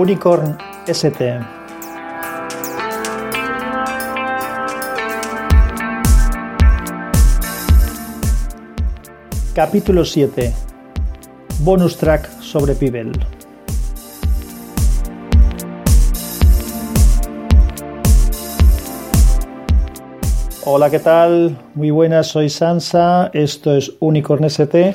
Unicorn ST. Capítulo 7. Bonus track sobre Pibel. Hola, ¿qué tal? Muy buenas, soy Sansa, esto es Unicorn ST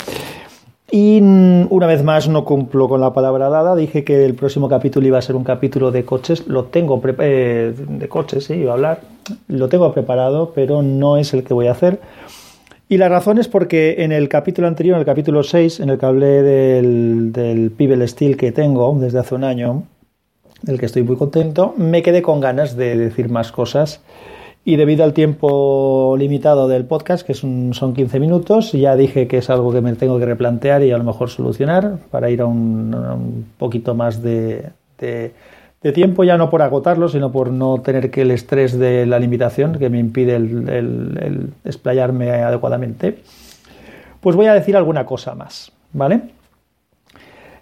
y una vez más no cumplo con la palabra dada, dije que el próximo capítulo iba a ser un capítulo de coches, lo tengo eh, de coches, sí, iba a hablar, lo tengo preparado, pero no es el que voy a hacer. Y la razón es porque en el capítulo anterior, en el capítulo 6, en el que hablé del, del Pibel Steel que tengo desde hace un año, del que estoy muy contento, me quedé con ganas de decir más cosas y debido al tiempo limitado del podcast, que son 15 minutos, ya dije que es algo que me tengo que replantear y a lo mejor solucionar para ir a un, poquito más de, tiempo, ya no por agotarlo, sino por no tener que el estrés de la limitación que me impide el, explayarme adecuadamente. Pues voy a decir alguna cosa más, ¿vale?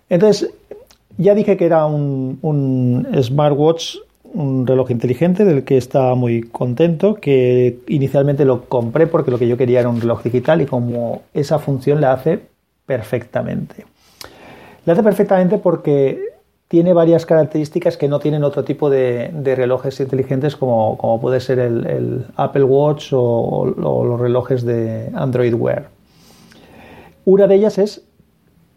Entonces, ya dije que era un smartwatch un reloj inteligente del que estaba muy contento, que inicialmente lo compré porque lo que yo quería era un reloj digital y como esa función la hace perfectamente. La hace perfectamente porque tiene varias características que no tienen otro tipo de, relojes inteligentes como, como, puede ser el, Apple Watch o, los relojes de Android Wear. Una de ellas es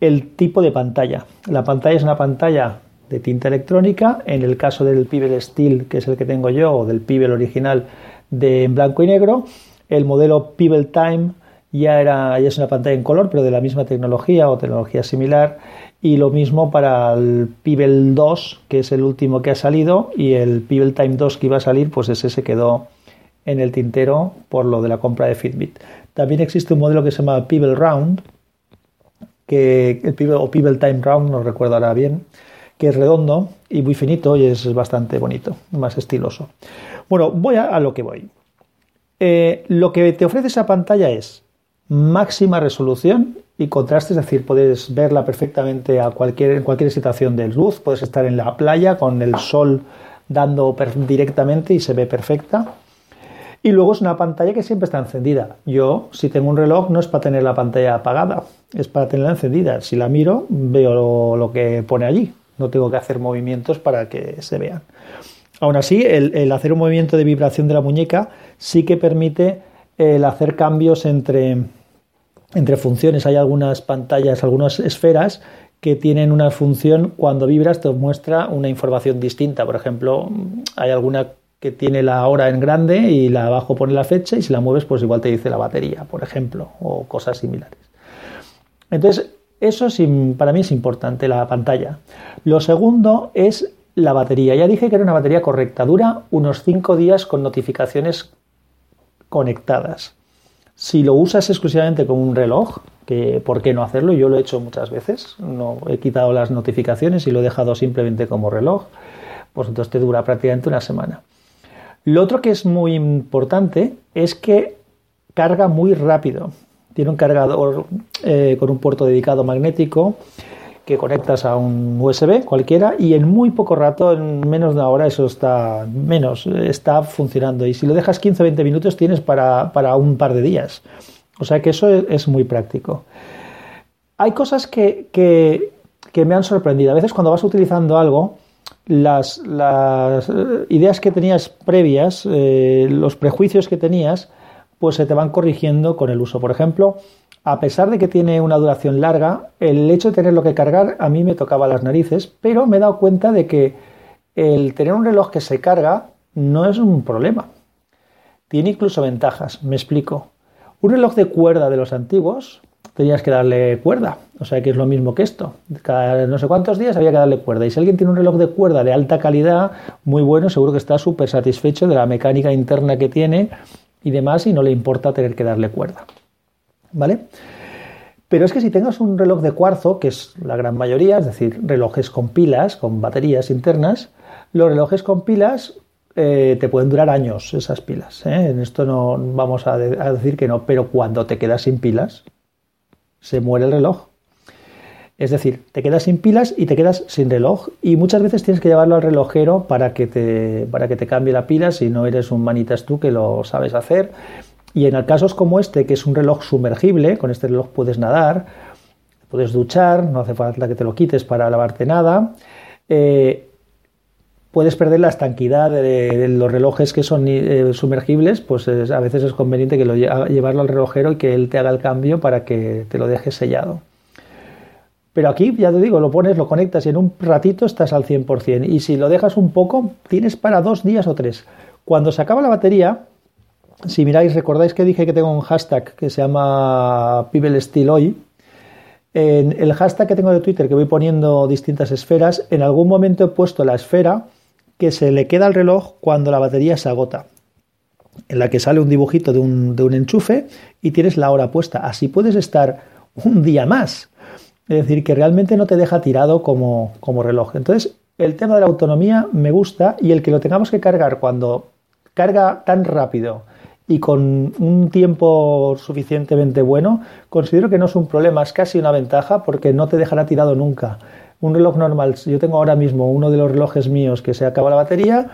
el tipo de pantalla. La pantalla es una pantalla de tinta electrónica. En el caso del Pibel Steel, que es el que tengo yo, o del Pibel original de en blanco y negro, el modelo Pibel Time ya, era, ya es una pantalla en color, pero de la misma tecnología o tecnología similar. Y lo mismo para el Pibel 2, que es el último que ha salido, y el Pibel Time 2 que iba a salir, pues ese se quedó en el tintero por lo de la compra de Fitbit. También existe un modelo que se llama Pibel Round, que el Pibel, o Pibel Time Round, no recuerdo ahora bien, que es redondo y muy finito y es bastante bonito, más estiloso. Bueno, voy a, lo que voy. Eh, lo que te ofrece esa pantalla es máxima resolución y contraste, es decir, puedes verla perfectamente a cualquier, en cualquier situación de luz, puedes estar en la playa con el sol dando directamente y se ve perfecta. Y luego es una pantalla que siempre está encendida. Yo, si tengo un reloj, no es para tener la pantalla apagada, es para tenerla encendida. Si la miro, veo lo que pone allí no tengo que hacer movimientos para que se vean. Aún así, el, hacer un movimiento de vibración de la muñeca sí que permite el hacer cambios entre, entre funciones. Hay algunas pantallas, algunas esferas que tienen una función, cuando vibras te muestra una información distinta. Por ejemplo, hay alguna que tiene la hora en grande y la abajo pone la fecha y si la mueves pues igual te dice la batería, por ejemplo, o cosas similares. Entonces, eso para mí es importante, la pantalla. Lo segundo es la batería. Ya dije que era una batería correcta. Dura unos 5 días con notificaciones conectadas. Si lo usas exclusivamente como un reloj, por qué no hacerlo, yo lo he hecho muchas veces, no he quitado las notificaciones y lo he dejado simplemente como reloj, pues entonces te dura prácticamente una semana. Lo otro que es muy importante es que carga muy rápido. Tiene un cargador eh, con un puerto dedicado magnético que conectas a un USB cualquiera y en muy poco rato, en menos de una hora, eso está menos, está funcionando. Y si lo dejas 15 o 20 minutos, tienes para, un par de días. O sea que eso es, muy práctico. Hay cosas que, que, me han sorprendido. A veces cuando vas utilizando algo, las, las ideas que tenías previas, eh, los prejuicios que tenías, pues se te van corrigiendo con el uso. Por ejemplo, a pesar de que tiene una duración larga, el hecho de tenerlo que cargar a mí me tocaba las narices, pero me he dado cuenta de que el tener un reloj que se carga no es un problema. Tiene incluso ventajas, me explico. Un reloj de cuerda de los antiguos tenías que darle cuerda, o sea que es lo mismo que esto. Cada no sé cuántos días había que darle cuerda. Y si alguien tiene un reloj de cuerda de alta calidad, muy bueno, seguro que está súper satisfecho de la mecánica interna que tiene y demás y no le importa tener que darle cuerda. ¿Vale? Pero es que si tengas un reloj de cuarzo, que es la gran mayoría, es decir, relojes con pilas, con baterías internas, los relojes con pilas eh, te pueden durar años esas pilas. ¿eh? En esto no vamos a, decir que no, pero cuando te quedas sin pilas, se muere el reloj. Es decir, te quedas sin pilas y te quedas sin reloj. Y muchas veces tienes que llevarlo al relojero para que te, para que te cambie la pila si no eres un manitas tú que lo sabes hacer. Y en casos como este, que es un reloj sumergible, con este reloj puedes nadar, puedes duchar, no hace falta que te lo quites para lavarte nada. Eh, puedes perder la estanquidad de, los relojes que son eh, sumergibles, pues a veces es conveniente que lo llevarlo al relojero y que él te haga el cambio para que te lo deje sellado. Pero aquí, ya te digo, lo pones, lo conectas y en un ratito estás al 100%. Y si lo dejas un poco, tienes para dos días o tres. Cuando se acaba la batería, si miráis, recordáis que dije que tengo un hashtag que se llama People Hoy. En el hashtag que tengo de Twitter, que voy poniendo distintas esferas, en algún momento he puesto la esfera que se le queda al reloj cuando la batería se agota, en la que sale un dibujito de un enchufe y tienes la hora puesta. Así puedes estar un día más. Es decir, que realmente no te deja tirado como, como reloj. Entonces, el tema de la autonomía me gusta y el que lo tengamos que cargar cuando carga tan rápido y con un tiempo suficientemente bueno, considero que no es un problema, es casi una ventaja porque no te dejará tirado nunca. Un reloj normal, yo tengo ahora mismo uno de los relojes míos que se acaba la batería,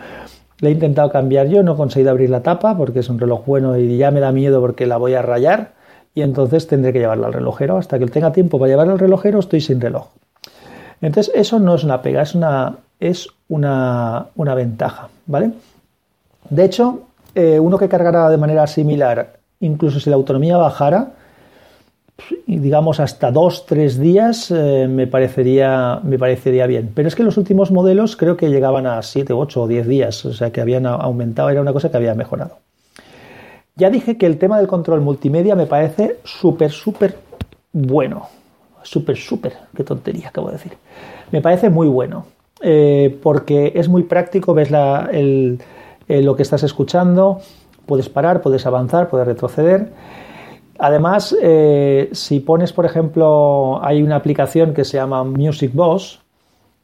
le he intentado cambiar yo, no he conseguido abrir la tapa porque es un reloj bueno y ya me da miedo porque la voy a rayar y entonces tendré que llevarlo al relojero. Hasta que tenga tiempo para llevarlo al relojero estoy sin reloj. Entonces eso no es una pega, es una, es una, ventaja, ¿vale? De hecho, eh, uno que cargará de manera similar, incluso si la autonomía bajara, digamos hasta dos, tres días, eh, me, parecería, me parecería bien. Pero es que los últimos modelos creo que llegaban a siete, ocho o diez días, o sea que habían aumentado, era una cosa que había mejorado. Ya dije que el tema del control multimedia me parece súper, súper bueno. Súper, súper, qué tontería acabo de decir. Me parece muy bueno. Eh, porque es muy práctico, ves lo que estás escuchando, puedes parar, puedes avanzar, puedes retroceder. Además, eh, si pones, por ejemplo, hay una aplicación que se llama Music Boss,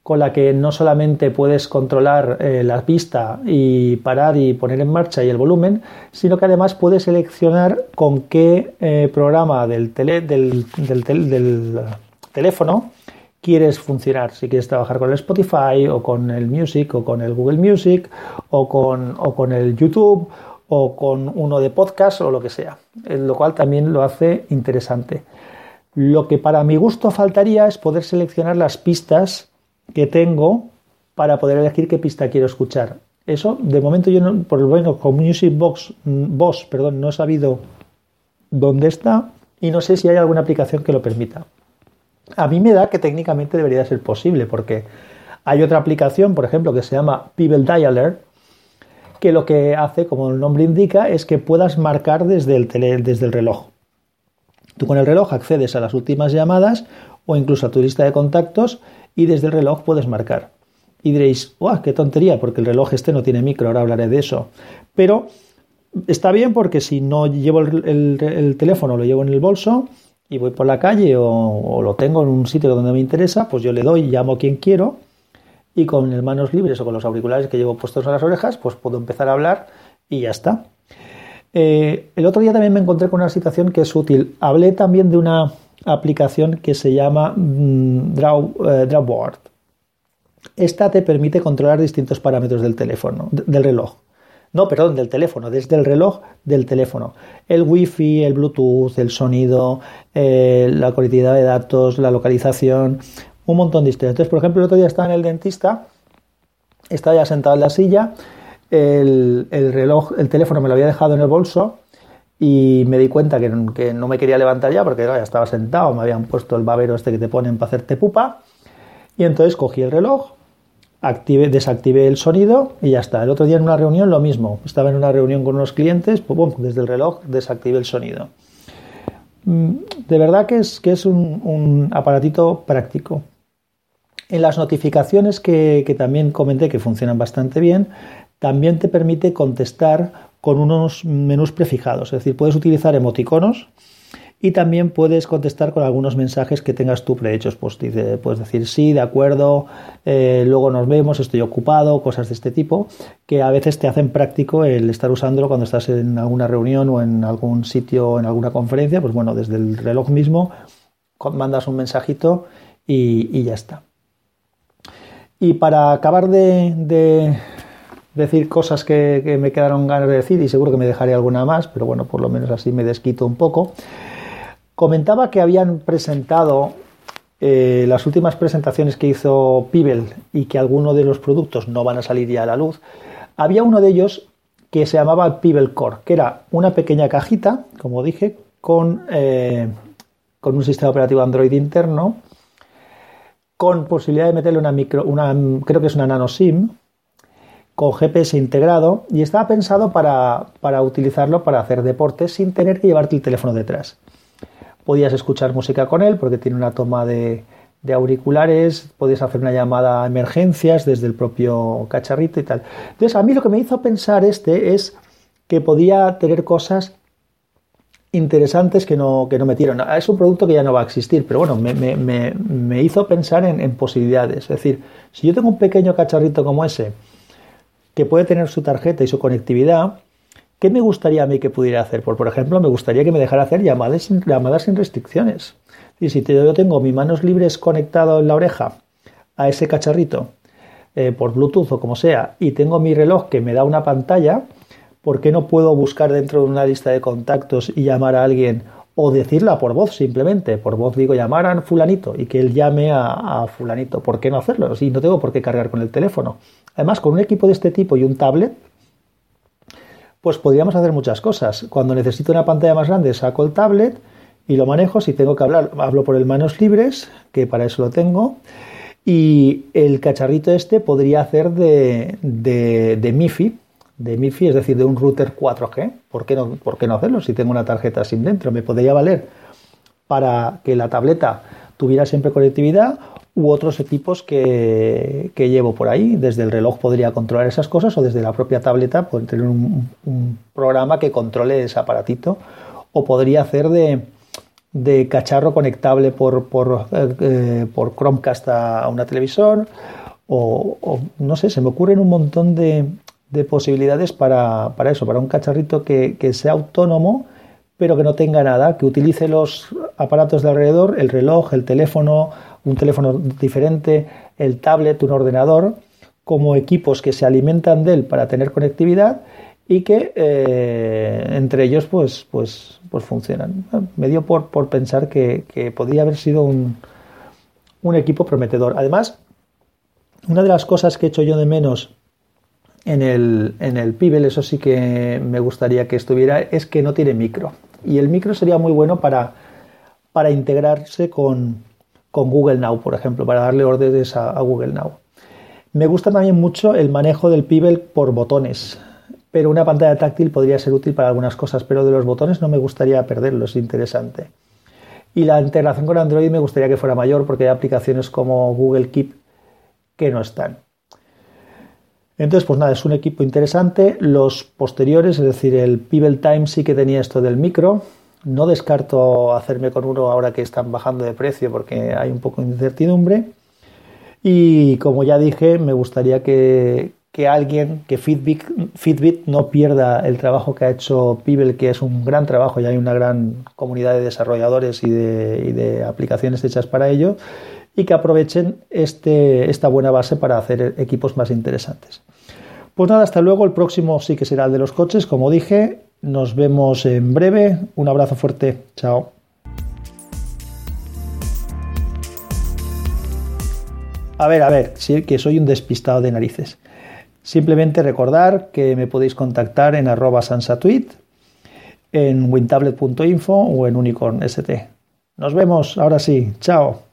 con la que no solamente puedes controlar eh, la pista y parar y poner en marcha y el volumen, sino que además puedes seleccionar con qué eh, programa del, del, teléfono quieres funcionar. Si quieres trabajar con el Spotify o con el Music o con el Google Music o con, o con el YouTube o con uno de podcast o lo que sea, lo cual también lo hace interesante. Lo que para mi gusto faltaría es poder seleccionar las pistas que tengo para poder elegir qué pista quiero escuchar. Eso, de momento, yo no, por lo menos con Music Box, Boss, perdón, no he sabido dónde está y no sé si hay alguna aplicación que lo permita. A mí me da que técnicamente debería ser posible, porque hay otra aplicación, por ejemplo, que se llama People Dialer, que lo que hace, como el nombre indica, es que puedas marcar desde el, desde el reloj. Tú con el reloj accedes a las últimas llamadas o incluso a tu lista de contactos y desde el reloj puedes marcar. Y diréis, ¡guau, qué tontería! Porque el reloj este no tiene micro, ahora hablaré de eso. Pero está bien porque si no llevo el, teléfono, lo llevo en el bolso y voy por la calle o, lo tengo en un sitio donde me interesa, pues yo le doy, llamo a quien quiero y con manos libres o con los auriculares que llevo puestos a las orejas, pues puedo empezar a hablar y ya está. Eh, el otro día también me encontré con una situación que es útil. Hablé también de una aplicación que se llama mm, Draw, eh, Drawboard. Esta te permite controlar distintos parámetros del teléfono, del reloj. No, perdón, del teléfono, desde el reloj del teléfono. El wifi, el bluetooth, el sonido, eh, la conectividad de datos, la localización, un montón de historias. Entonces, por ejemplo, el otro día estaba en el dentista, estaba ya sentado en la silla, el reloj, el teléfono me lo había dejado en el bolso y me di cuenta que, no me quería levantar ya porque ya estaba sentado, me habían puesto el babero este que te ponen para hacerte pupa y entonces cogí el reloj, desactivé el sonido y ya está. El otro día en una reunión lo mismo, estaba en una reunión con unos clientes, pues, desde el reloj desactivé el sonido. Mm, de verdad que es, que es un, aparatito práctico. En las notificaciones que, que también comenté que funcionan bastante bien, también te permite contestar con unos menús prefijados. Es decir, puedes utilizar emoticonos y también puedes contestar con algunos mensajes que tengas tú prehechos. Pues puedes decir sí, de acuerdo, eh, luego nos vemos, estoy ocupado, cosas de este tipo, que a veces te hacen práctico el estar usándolo cuando estás en alguna reunión o en algún sitio, en alguna conferencia. Pues bueno, desde el reloj mismo mandas un mensajito y, ya está. Y para acabar de, decir cosas que, me quedaron ganas de decir, y seguro que me dejaré alguna más, pero bueno, por lo menos así me desquito un poco, comentaba que habían presentado eh, las últimas presentaciones que hizo Pibel y que algunos de los productos no van a salir ya a la luz, había uno de ellos que se llamaba Pibel Core, que era una pequeña cajita, como dije, con, eh, con un sistema operativo Android interno, con posibilidad de meterle una micro, una, creo que es una nano SIM, con GPS integrado, y estaba pensado para, para utilizarlo para hacer deportes sin tener que llevarte el teléfono detrás. Podías escuchar música con él porque tiene una toma de, de auriculares, podías hacer una llamada a emergencias desde el propio cacharrito y tal. Entonces, a mí lo que me hizo pensar este es que podía tener cosas interesantes que no, que no metieron. Es un producto que ya no va a existir, pero bueno, me, hizo pensar en, en, posibilidades. Es decir, si yo tengo un pequeño cacharrito como ese, que puede tener su tarjeta y su conectividad, ¿qué me gustaría a mí que pudiera hacer? Por, por ejemplo, me gustaría que me dejara hacer llamadas, llamadas sin restricciones. Y si yo tengo mis manos libres conectado en la oreja a ese cacharrito eh, por Bluetooth o como sea, y tengo mi reloj que me da una pantalla, ¿por qué no puedo buscar dentro de una lista de contactos y llamar a alguien o decirla por voz simplemente? Por voz digo llamar a fulanito y que él llame a, fulanito. ¿Por qué no hacerlo? Si no tengo por qué cargar con el teléfono. Además, con un equipo de este tipo y un tablet, pues podríamos hacer muchas cosas. Cuando necesito una pantalla más grande, saco el tablet y lo manejo. Si tengo que hablar, hablo por el manos libres, que para eso lo tengo. Y el cacharrito este podría hacer de, de, MIFI, de MIFI, es decir, de un router 4G. ¿Por qué, no, ¿Por qué no hacerlo si tengo una tarjeta SIM dentro? Me podría valer para que la tableta tuviera siempre conectividad u otros equipos que, que, llevo por ahí. Desde el reloj podría controlar esas cosas o desde la propia tableta poder tener un, programa que controle ese aparatito. O podría hacer de, de cacharro conectable por, por, eh, por Chromecast a, una televisor o, no sé, se me ocurren un montón de, de posibilidades para, para, eso, para un cacharrito que, que, sea autónomo pero que no tenga nada, que utilice los aparatos de alrededor, el reloj, el teléfono, un teléfono diferente, el tablet, un ordenador, como equipos que se alimentan de él para tener conectividad y que eh, entre ellos pues, pues, pues funcionan. Me dio por, por pensar que, que, podría haber sido un, un, equipo prometedor. Además, una de las cosas que he hecho yo de menos en el, en el Pibel, eso sí que me gustaría que estuviera, es que no tiene micro. Y el micro sería muy bueno para, para integrarse con, con Google Now, por ejemplo, para darle órdenes a, Google Now. Me gusta también mucho el manejo del Pibel por botones pero una pantalla táctil podría ser útil para algunas cosas, pero de los botones no me gustaría perderlo, es interesante. Y la integración con Android me gustaría que fuera mayor porque hay aplicaciones como Google Keep que no están. Entonces, pues nada, es un equipo interesante. Los posteriores, es decir, el Pebble Time sí que tenía esto del micro. No descarto hacerme con uno ahora que están bajando de precio porque hay un poco de incertidumbre. Y como ya dije, me gustaría que, que alguien, que Fitbit, Fitbit no pierda el trabajo que ha hecho Pibel, que es un gran trabajo y hay una gran comunidad de desarrolladores y de, aplicaciones hechas para ello, y que aprovechen este, esta buena base para hacer equipos más interesantes. Pues nada, hasta luego. El próximo sí que será el de los coches, como dije. Nos vemos en breve. Un abrazo fuerte. Chao. A ver, a ver, sí que soy un despistado de narices. Simplemente recordar que me podéis contactar en arroba sansatweet, en wintablet.info o en unicornst. Nos vemos, ahora sí, chao.